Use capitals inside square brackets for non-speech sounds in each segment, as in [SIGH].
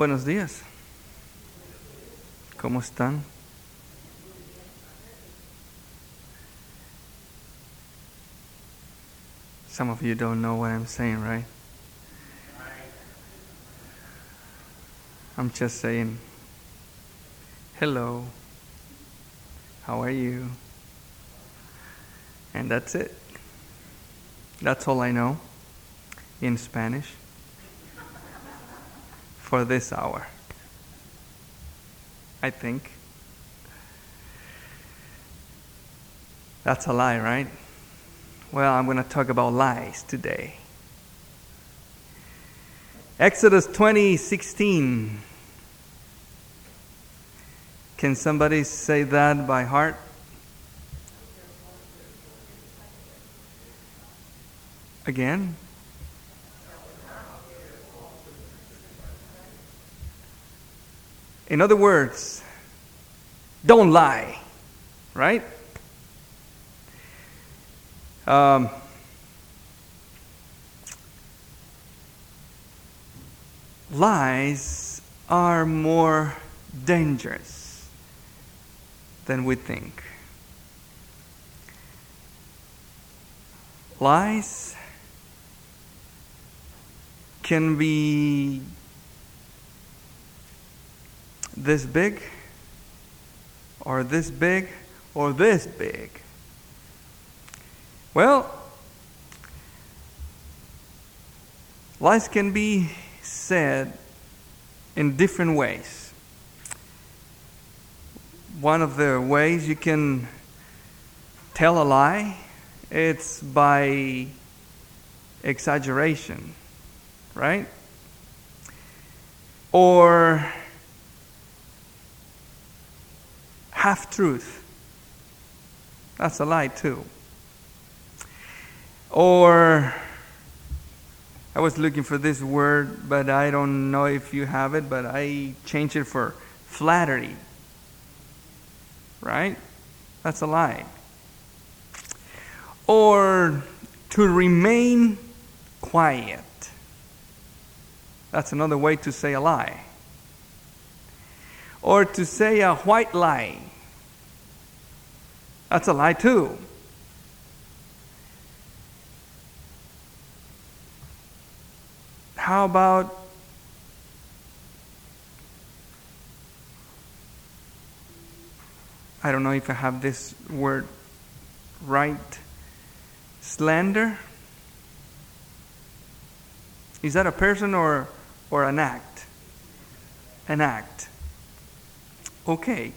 Buenos días. ¿Cómo están? Some of you don't know what I'm saying, right? I'm just saying, hello, how are you? And that's it. That's all I know in Spanish for this hour. I think. That's a lie, right? Well, I'm going to talk about lies today. Exodus 20:16. Can somebody say that by heart? Again? In other words, don't lie, right? Um, lies are more dangerous than we think. Lies can be this big, or this big, or this big. Well, lies can be said in different ways. One of the ways you can tell a lie it's by exaggeration, right? Or half truth. That's a lie, too. Or, I was looking for this word, but I don't know if you have it, but I changed it for flattery. Right? That's a lie. Or to remain quiet. That's another way to say a lie. Or to say a white lie. That's a lie too. How about I don't know if I have this word right. Slander? Is that a person or, or an act? An act. Okay.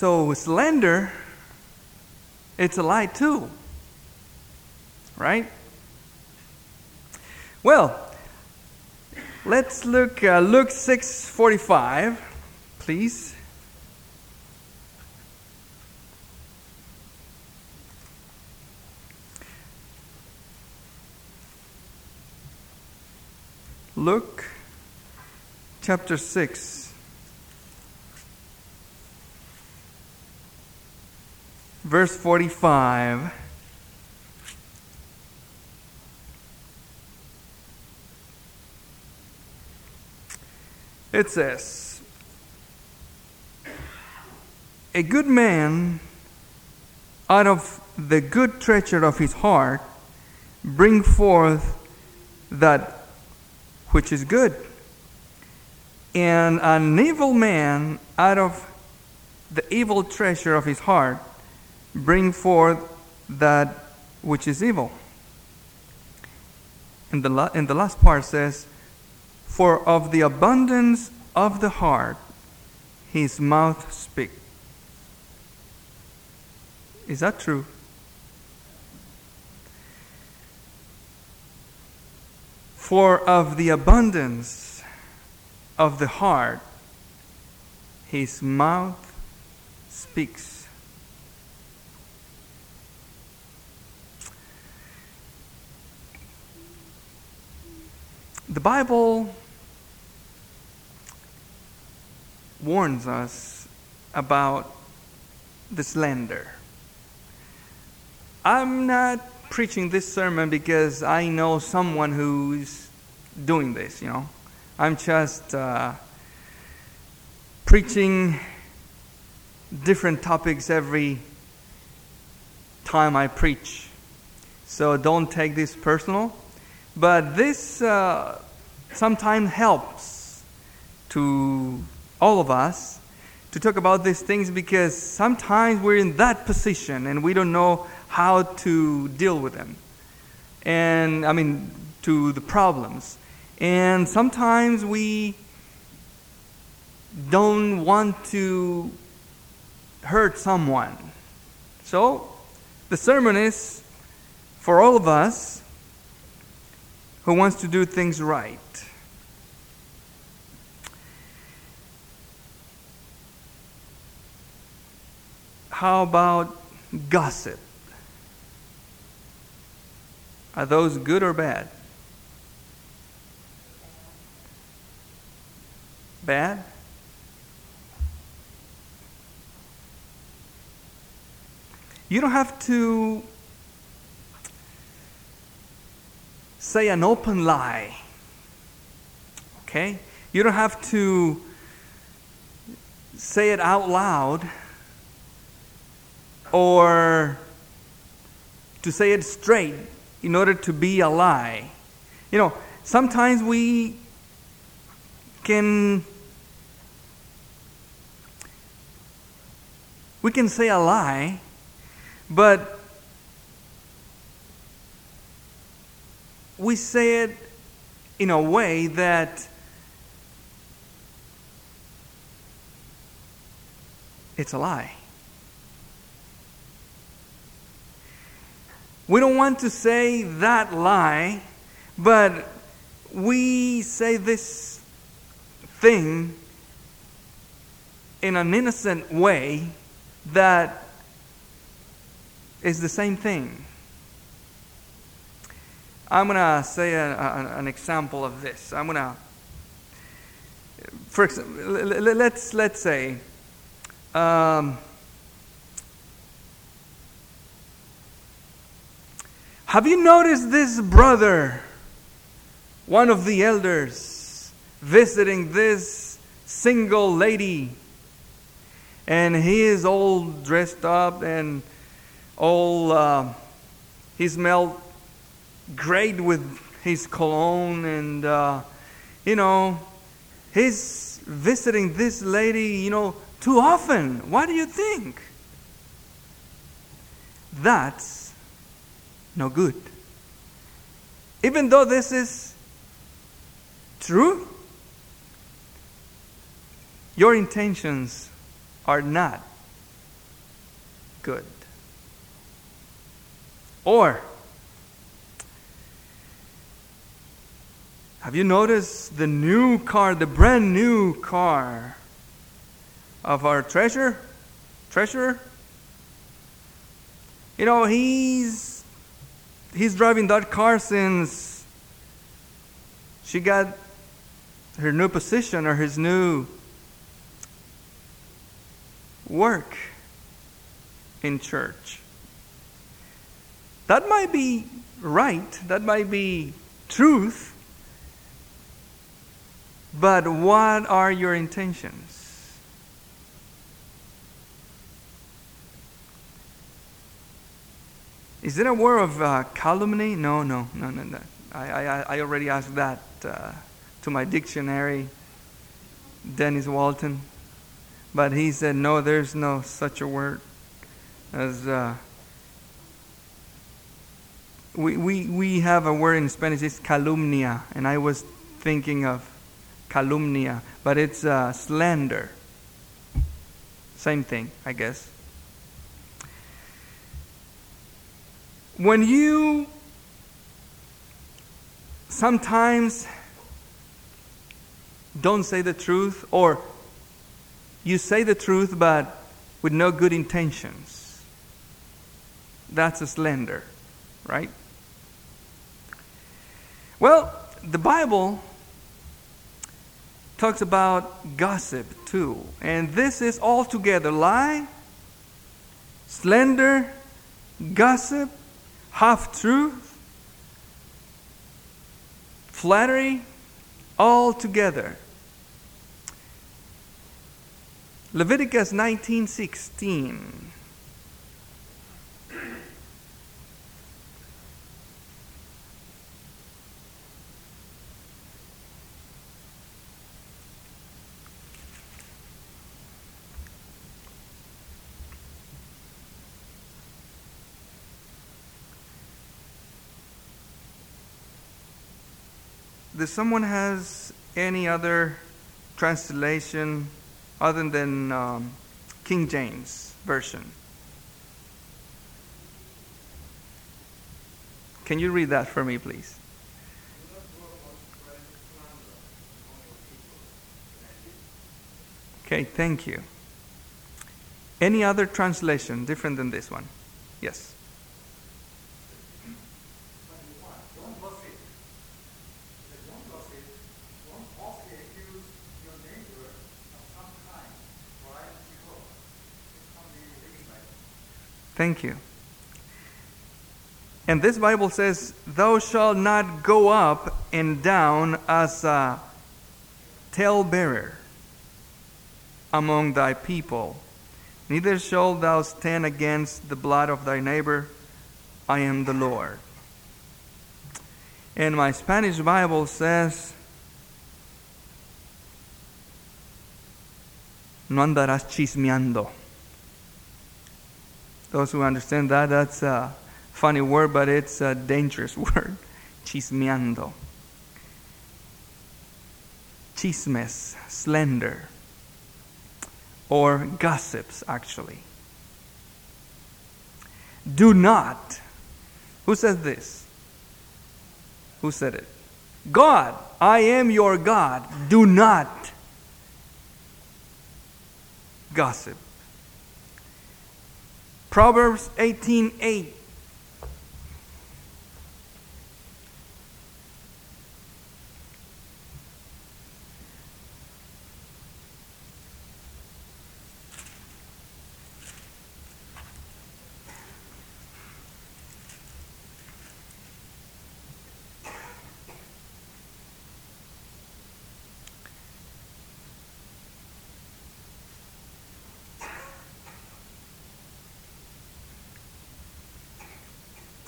So, slander, it's a lie too. Right? Well, let's look uh, Luke 6:45, please. Luke chapter 6 verse 45 It says, A good man out of the good treasure of his heart bring forth that which is good. And an evil man out of the evil treasure of his heart bring forth that which is evil. And the, and the last part says, For of the abundance of the heart his mouth speaks. Is that true? For of the abundance of the heart his mouth speaks. The Bible warns us about the slander. I'm not preaching this sermon because I know someone who's doing this, you know. I'm just uh, preaching different topics every time I preach. So don't take this personal. But this uh, sometimes helps to all of us to talk about these things because sometimes we're in that position and we don't know how to deal with them. And I mean, to the problems. And sometimes we don't want to hurt someone. So, the sermon is for all of us who wants to do things right. How about gossip? Are those good or bad? Bad? You don't have to say an open lie. Okay? You don't have to say it out loud or to say it straight in order to be a lie. You know, sometimes we can we can say a lie, but we say it in a way that it's a lie. We don't want to say that lie, but we say this thing in an innocent way that is the same thing. I'm going to say a, a, an example of this. I'm going to, for example, let's, let's say, um, Have you noticed this brother, one of the elders, visiting this single lady? And he is all dressed up and all, uh, he smelled great with his cologne, and, uh, you know, he's visiting this lady, you know, too often. What do you think? That's no good. Even though this is true, your intentions are not good. Or, have you noticed the new car, the brand new car of our treasure, treasurer? You know, he's he's driving that car since she got her new position or his new work in church. That might be right, that might be truth, but what are your intentions? Is it a word of uh, calumny? No, no, no, no, no. I, I, I already asked that uh, to my dictionary, Dennis Walton. But he said, no, there's no such a word as. Uh, we, we, we have a word in Spanish, it's calumnia, and I was thinking of calumnia, but it's uh, slander. Same thing, I guess. When you sometimes don't say the truth, or you say the truth but with no good intentions, that's a slander, right? Well, the Bible talks about gossip too. And this is altogether lie, slander, gossip, half truth, flattery, all together. Leviticus 19:16 Does someone has any other translation other than um, King James version? Can you read that for me, please? Okay, thank you. Any other translation different than this one? Yes. Thank you. And this Bible says, Thou shalt not go up and down as a talebearer among thy people, neither shalt thou stand against the blood of thy neighbor. I am the Lord. And my Spanish Bible says, No andarás chismeando. Those who understand that, that's a funny word, but it's a dangerous [LAUGHS] word. Chismeando. Chismes, slender, or gossips, actually. Do not. Who says this? Who said it? God, I am your God. Do not gossip. Proverbs 18 8.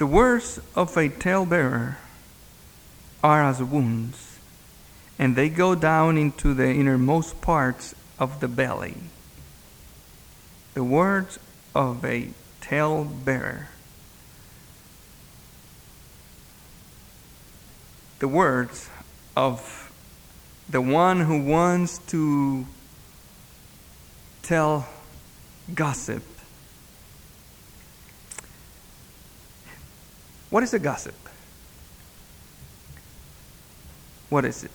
The words of a talebearer are as wounds, and they go down into the innermost parts of the belly. The words of a talebearer. The words of the one who wants to tell gossip What is a gossip? What is it?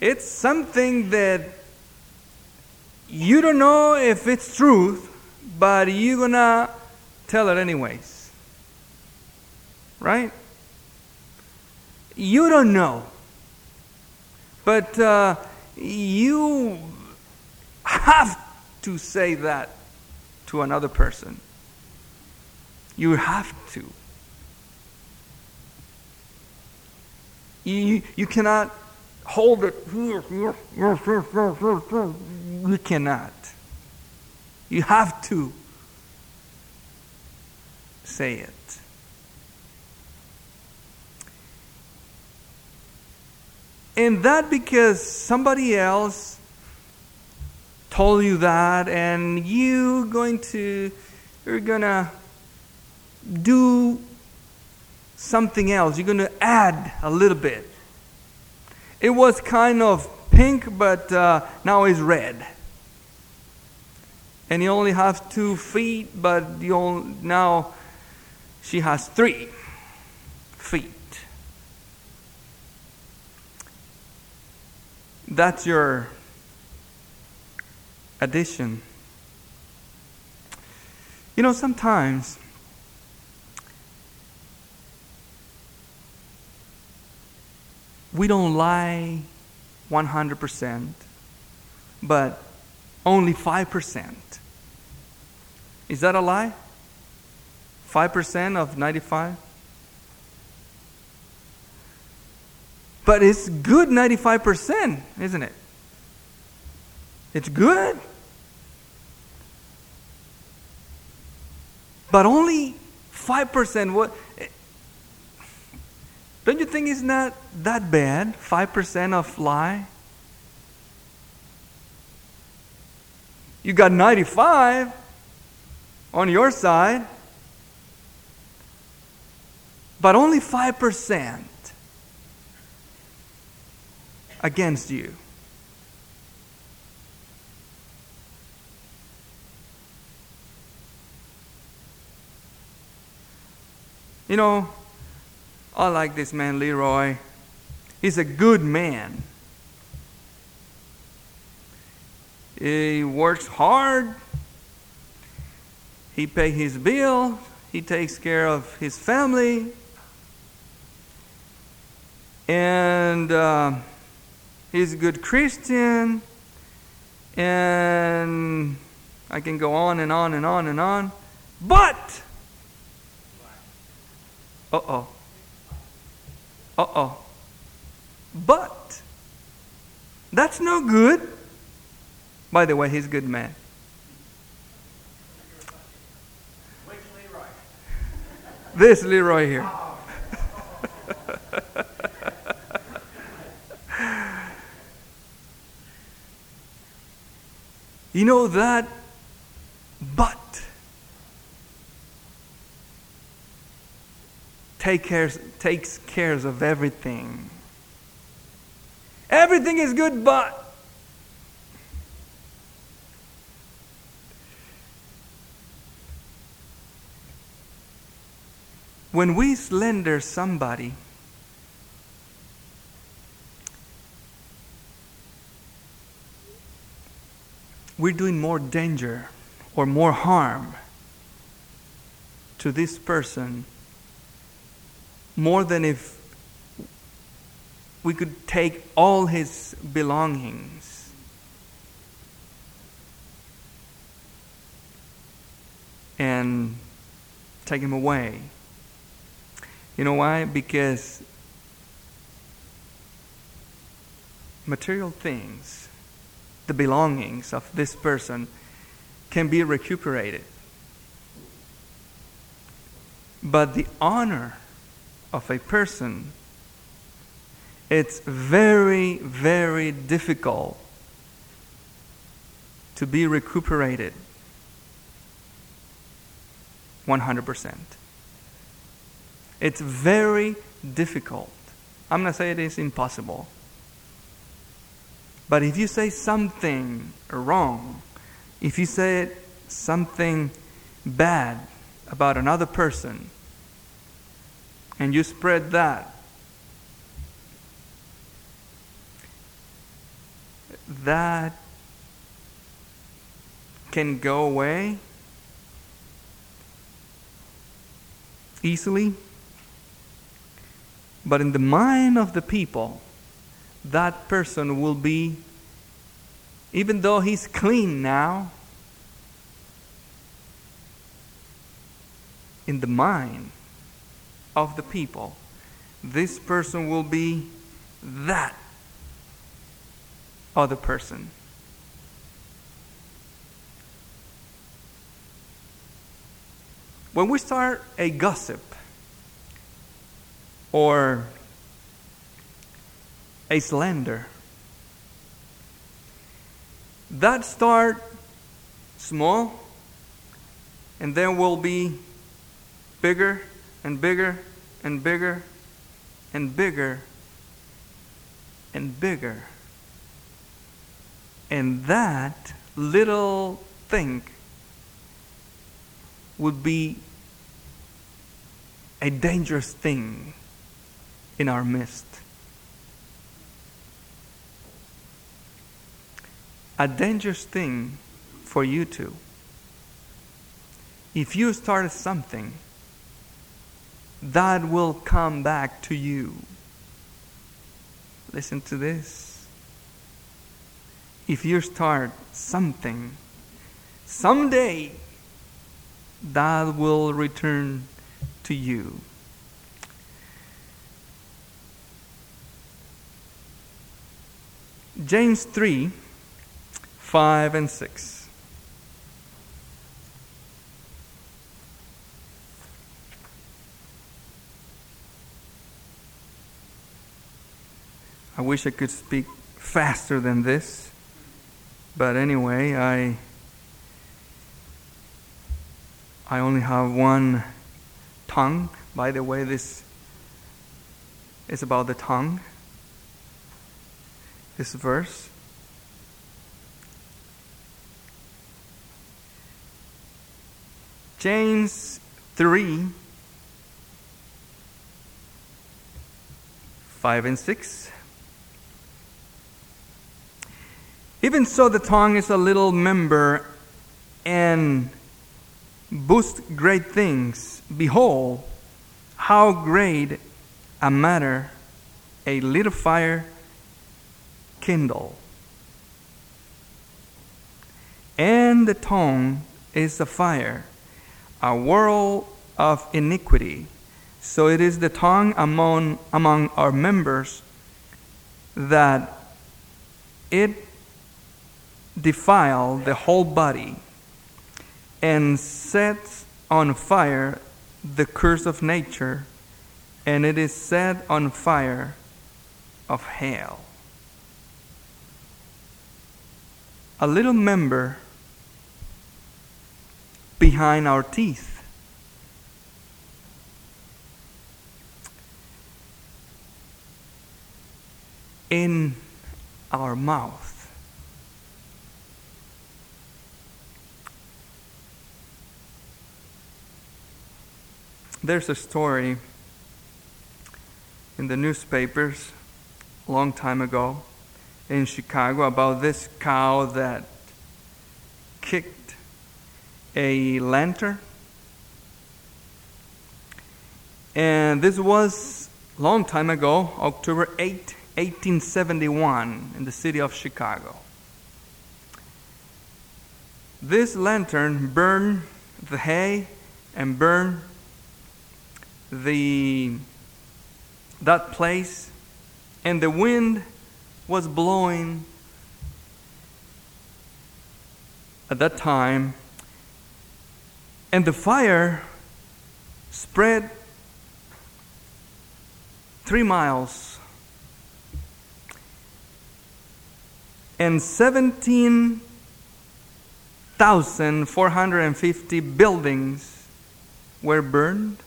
It's something that you don't know if it's truth, but you're gonna tell it anyways. Right? You don't know. But uh, you have to say that to another person. You have to. You, you cannot hold it. You cannot. You have to say it. And that because somebody else told you that and you going to you're gonna do something else. You're going to add a little bit. It was kind of pink, but uh, now it's red. And you only have two feet, but you only, now she has three feet. That's your addition. You know, sometimes we don't lie 100%, but only 5%. Is that a lie? 5% of 95? But it's good 95%, isn't it? It's good. But only 5% what don't you think it's not that bad? 5% of lie? You got 95 on your side, but only 5% against you. You know, I like this man, Leroy. He's a good man. He works hard. He pays his bill. He takes care of his family. And uh, he's a good Christian. And I can go on and on and on and on. But, uh oh. Uh oh. But, that's no good. By the way, he's a good man. Leroy? This Leroy here. [LAUGHS] you know that, but take cares, takes cares of everything. Everything is good, but when we slander somebody, we're doing more danger or more harm to this person more than if we could take all his belongings. And take him away. You know why? Because material things, the belongings of this person, can be recuperated. But the honor of a person, it's very, very difficult to be recuperated 100%. It's very difficult. I'm not saying it is impossible. But if you say something wrong, if you say something bad about another person, and you spread that, that can go away easily. But in the mind of the people, that person will be, even though he's clean now, in the mind of the people, this person will be that other person. When we start a gossip, or a slander. That start small and then will be bigger and bigger and bigger and bigger and bigger. And that little thing would be a dangerous thing in our midst. A dangerous thing for you too. If you started something, that will come back to you. Listen to this. If you start something, someday that will return to you. James 3 5 and 6. I wish I could speak faster than this. But anyway, I I only have one tongue. By the way, this is about the tongue. This verse. James 3 5 and 6. Even so, the tongue is a little member and boasts great things. Behold, how great a matter a little fire kindle. And the tongue is a fire, a world of iniquity. So it is the tongue among, among our members that it defile the whole body and sets on fire the curse of nature, and it is set on fire of hell. A little member behind our teeth. In our mouth. There's a story in the newspapers a long time ago in Chicago about this cow that kicked a lantern. And this was a long time ago, October 8, 1871, in the city of Chicago. This lantern burned the hay and burned the that place and the wind was blowing at that time and the fire spread 3 miles. And 17,450 buildings were burned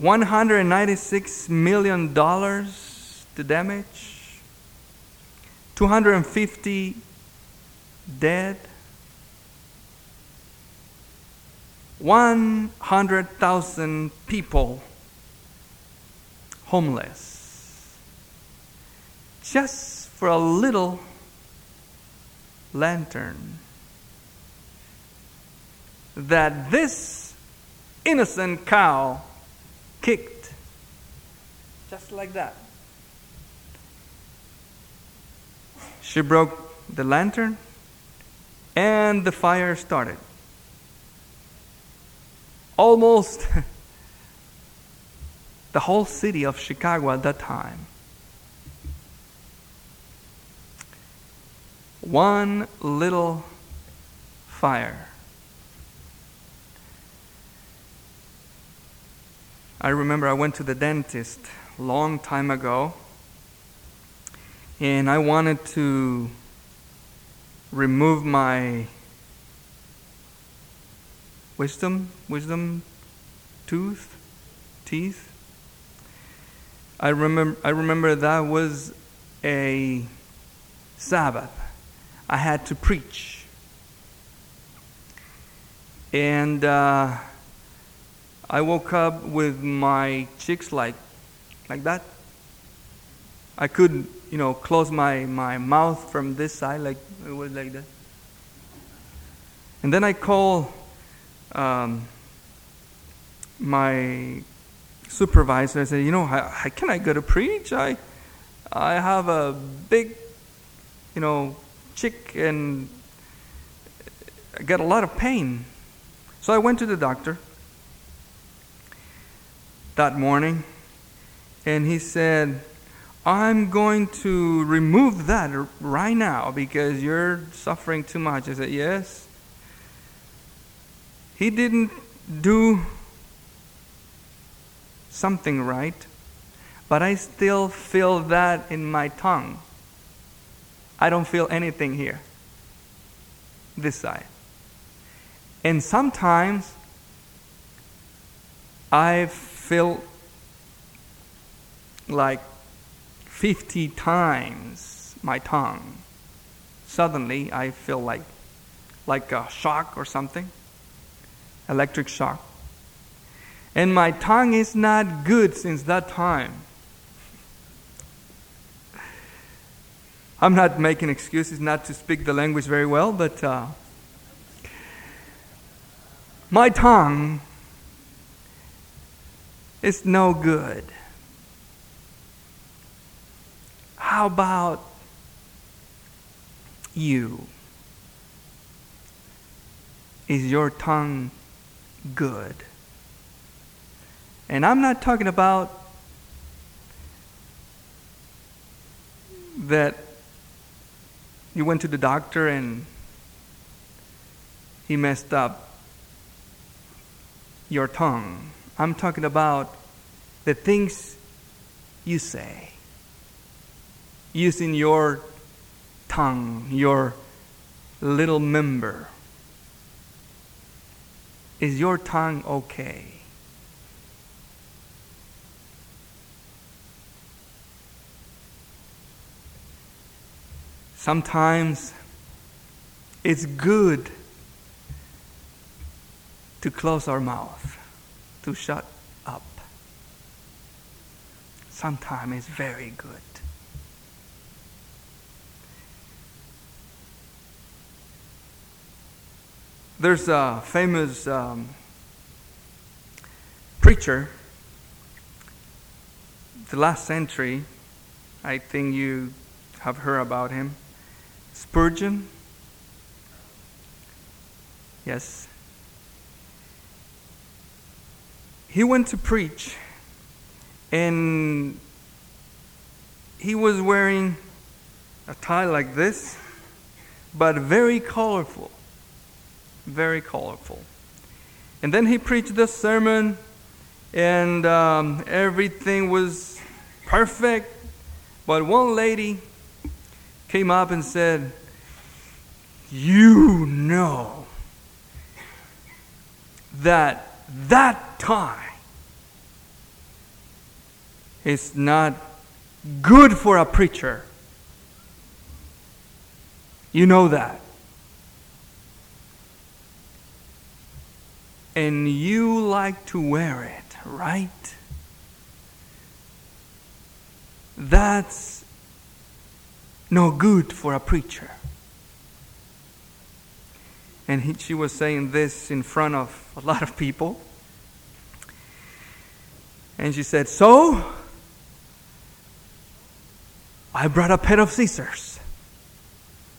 196 million dollars to damage 250 dead 100,000 people homeless. Just for a little lantern that this innocent cow kicked. Just like that. She broke the lantern and the fire started. Almost [LAUGHS] the whole city of Chicago at that time. One little fire. I remember I went to the dentist long time ago and I wanted to remove my wisdom wisdom tooth teeth. I remember I remember that was a Sabbath. I had to preach. And uh, I woke up with my cheeks like like that. I could, you know, close my, my mouth from this side, like it was like that. And then I call um, my supervisor. I said, you know, how, how can I go to preach? I, I have a big, you know, chick and I get a lot of pain. So I went to the doctor that morning, and he said, I'm going to remove that right now because you're suffering too much. I said, Yes. He didn't do something right, but I still feel that in my tongue. I don't feel anything here, this side. And sometimes I feel like 50 times my tongue. Suddenly, I feel like, like a shock or something, electric shock. And my tongue is not good since that time. [LAUGHS] I'm not making excuses not to speak the language very well, but uh, my tongue is no good. How about you? Is your tongue good? And I'm not talking about that you went to the doctor and he messed up your tongue. I'm talking about the things you say using your tongue, your little member. Is your tongue okay? Sometimes it's good to close our mouth, to shut up. Sometimes it's very good. There's a famous um, preacher, the last century. I think you have heard about him. Spurgeon. Yes. He went to preach, and he was wearing a tie like this, but very colorful. Very colorful. And then he preached the sermon, and um, everything was perfect. But one lady came up and said, You know that that tie is not good for a preacher. You know that. And you like to wear it, right? That's no good for a preacher. And he, she was saying this in front of a lot of people. And she said, So, I brought a pair of scissors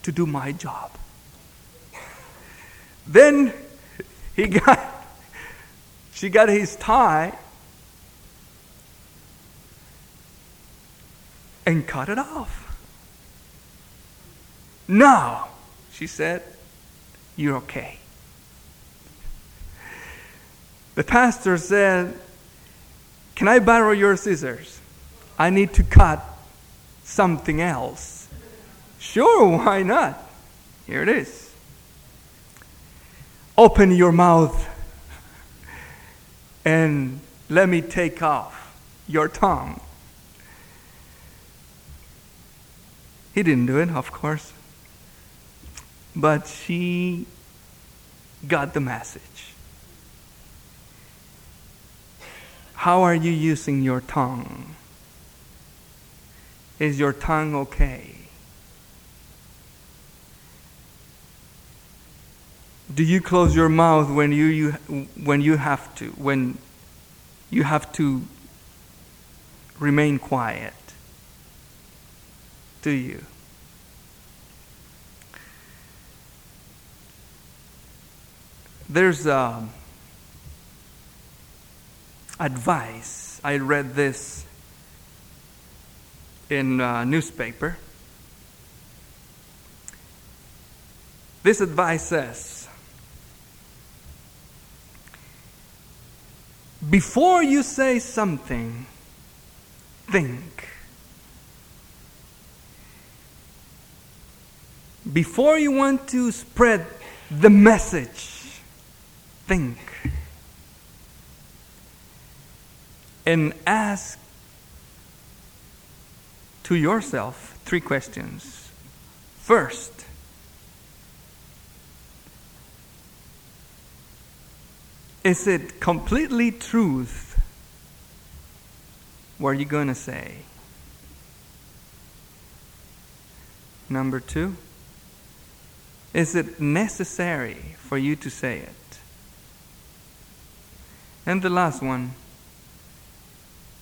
to do my job. Then he got, she got his tie and cut it off. Now, she said, you're okay. The pastor said, Can I borrow your scissors? I need to cut something else. Sure, why not? Here it is. Open your mouth and let me take off your tongue. He didn't do it, of course. But she got the message. How are you using your tongue? Is your tongue okay? Do you close your mouth when you, you when you have to when you have to remain quiet? Do you? There's um, advice. I read this in a newspaper. This advice says before you say something, think. Before you want to spread the message, think. And ask to yourself three questions. First, is it completely truth what you're you going to say? Number two, is it necessary for you to say it? And the last one,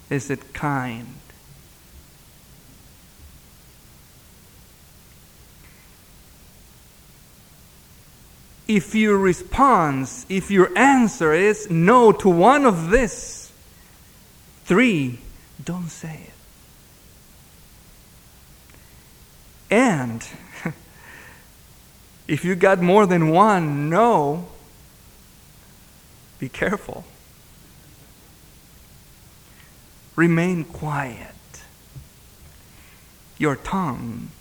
is it kind? if your response, if your answer is no to one of this three, don't say it. And [LAUGHS] if you got more than one no, be careful. Remain quiet. Your tongue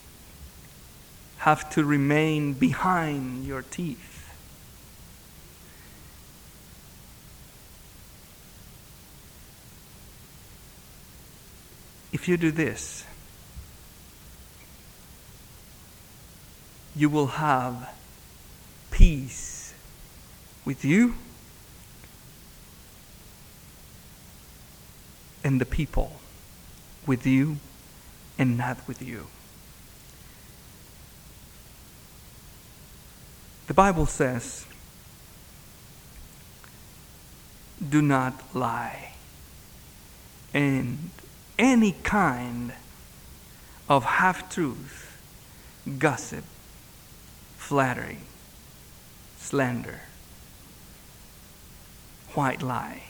have to remain behind your teeth. If you do this, you will have peace with you and the people, with you and not with you. The Bible says, do not lie. And any kind of half truth, gossip, flattery, slander, white lie.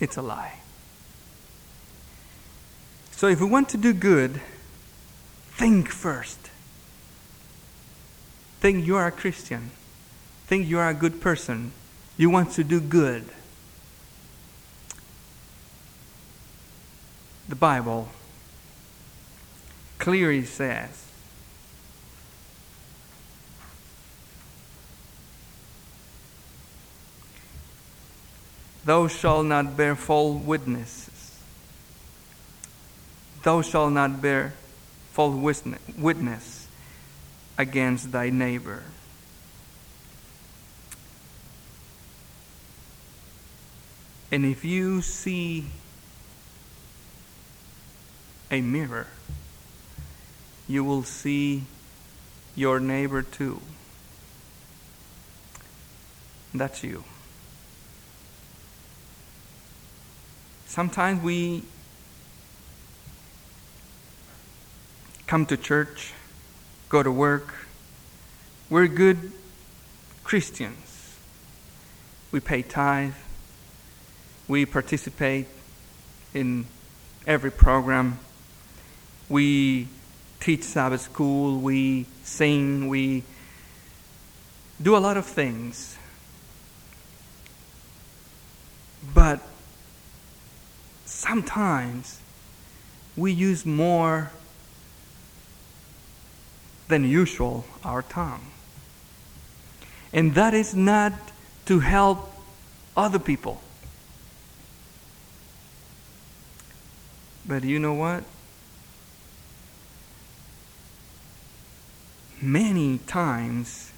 It's a lie. So if we want to do good, think first. Think you are a Christian. Think you are a good person you want to do good. The Bible clearly says Thou shalt not bear false witnesses. Thou shalt not bear false witness against thy neighbor. And if you see a mirror, you will see your neighbor too. That's you. Sometimes we come to church, go to work. We're good Christians. We pay tithe. We participate in every program. We teach Sabbath school. We sing. We do a lot of things. But sometimes we use more than usual our tongue. And that is not to help other people. But you know what? Many times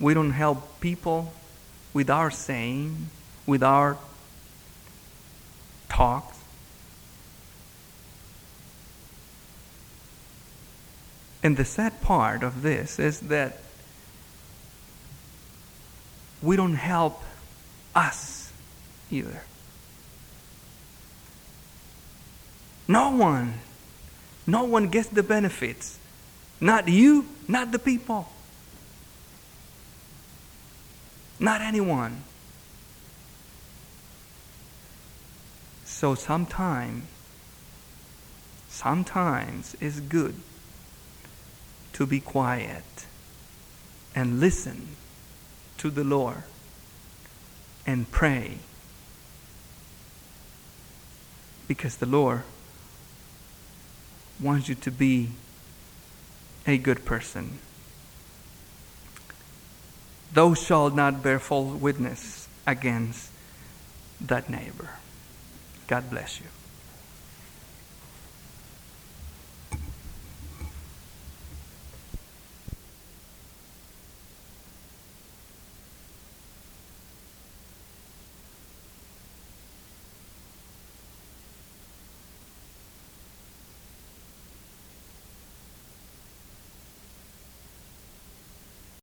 we don't help people with our saying, with our talks. And the sad part of this is that we don't help us either. No one. No one gets the benefits. Not you, not the people. Not anyone. So sometimes, sometimes it's good to be quiet and listen to the Lord and pray because the Lord wants you to be a good person. Thou shalt not bear false witness against that neighbor. God bless you.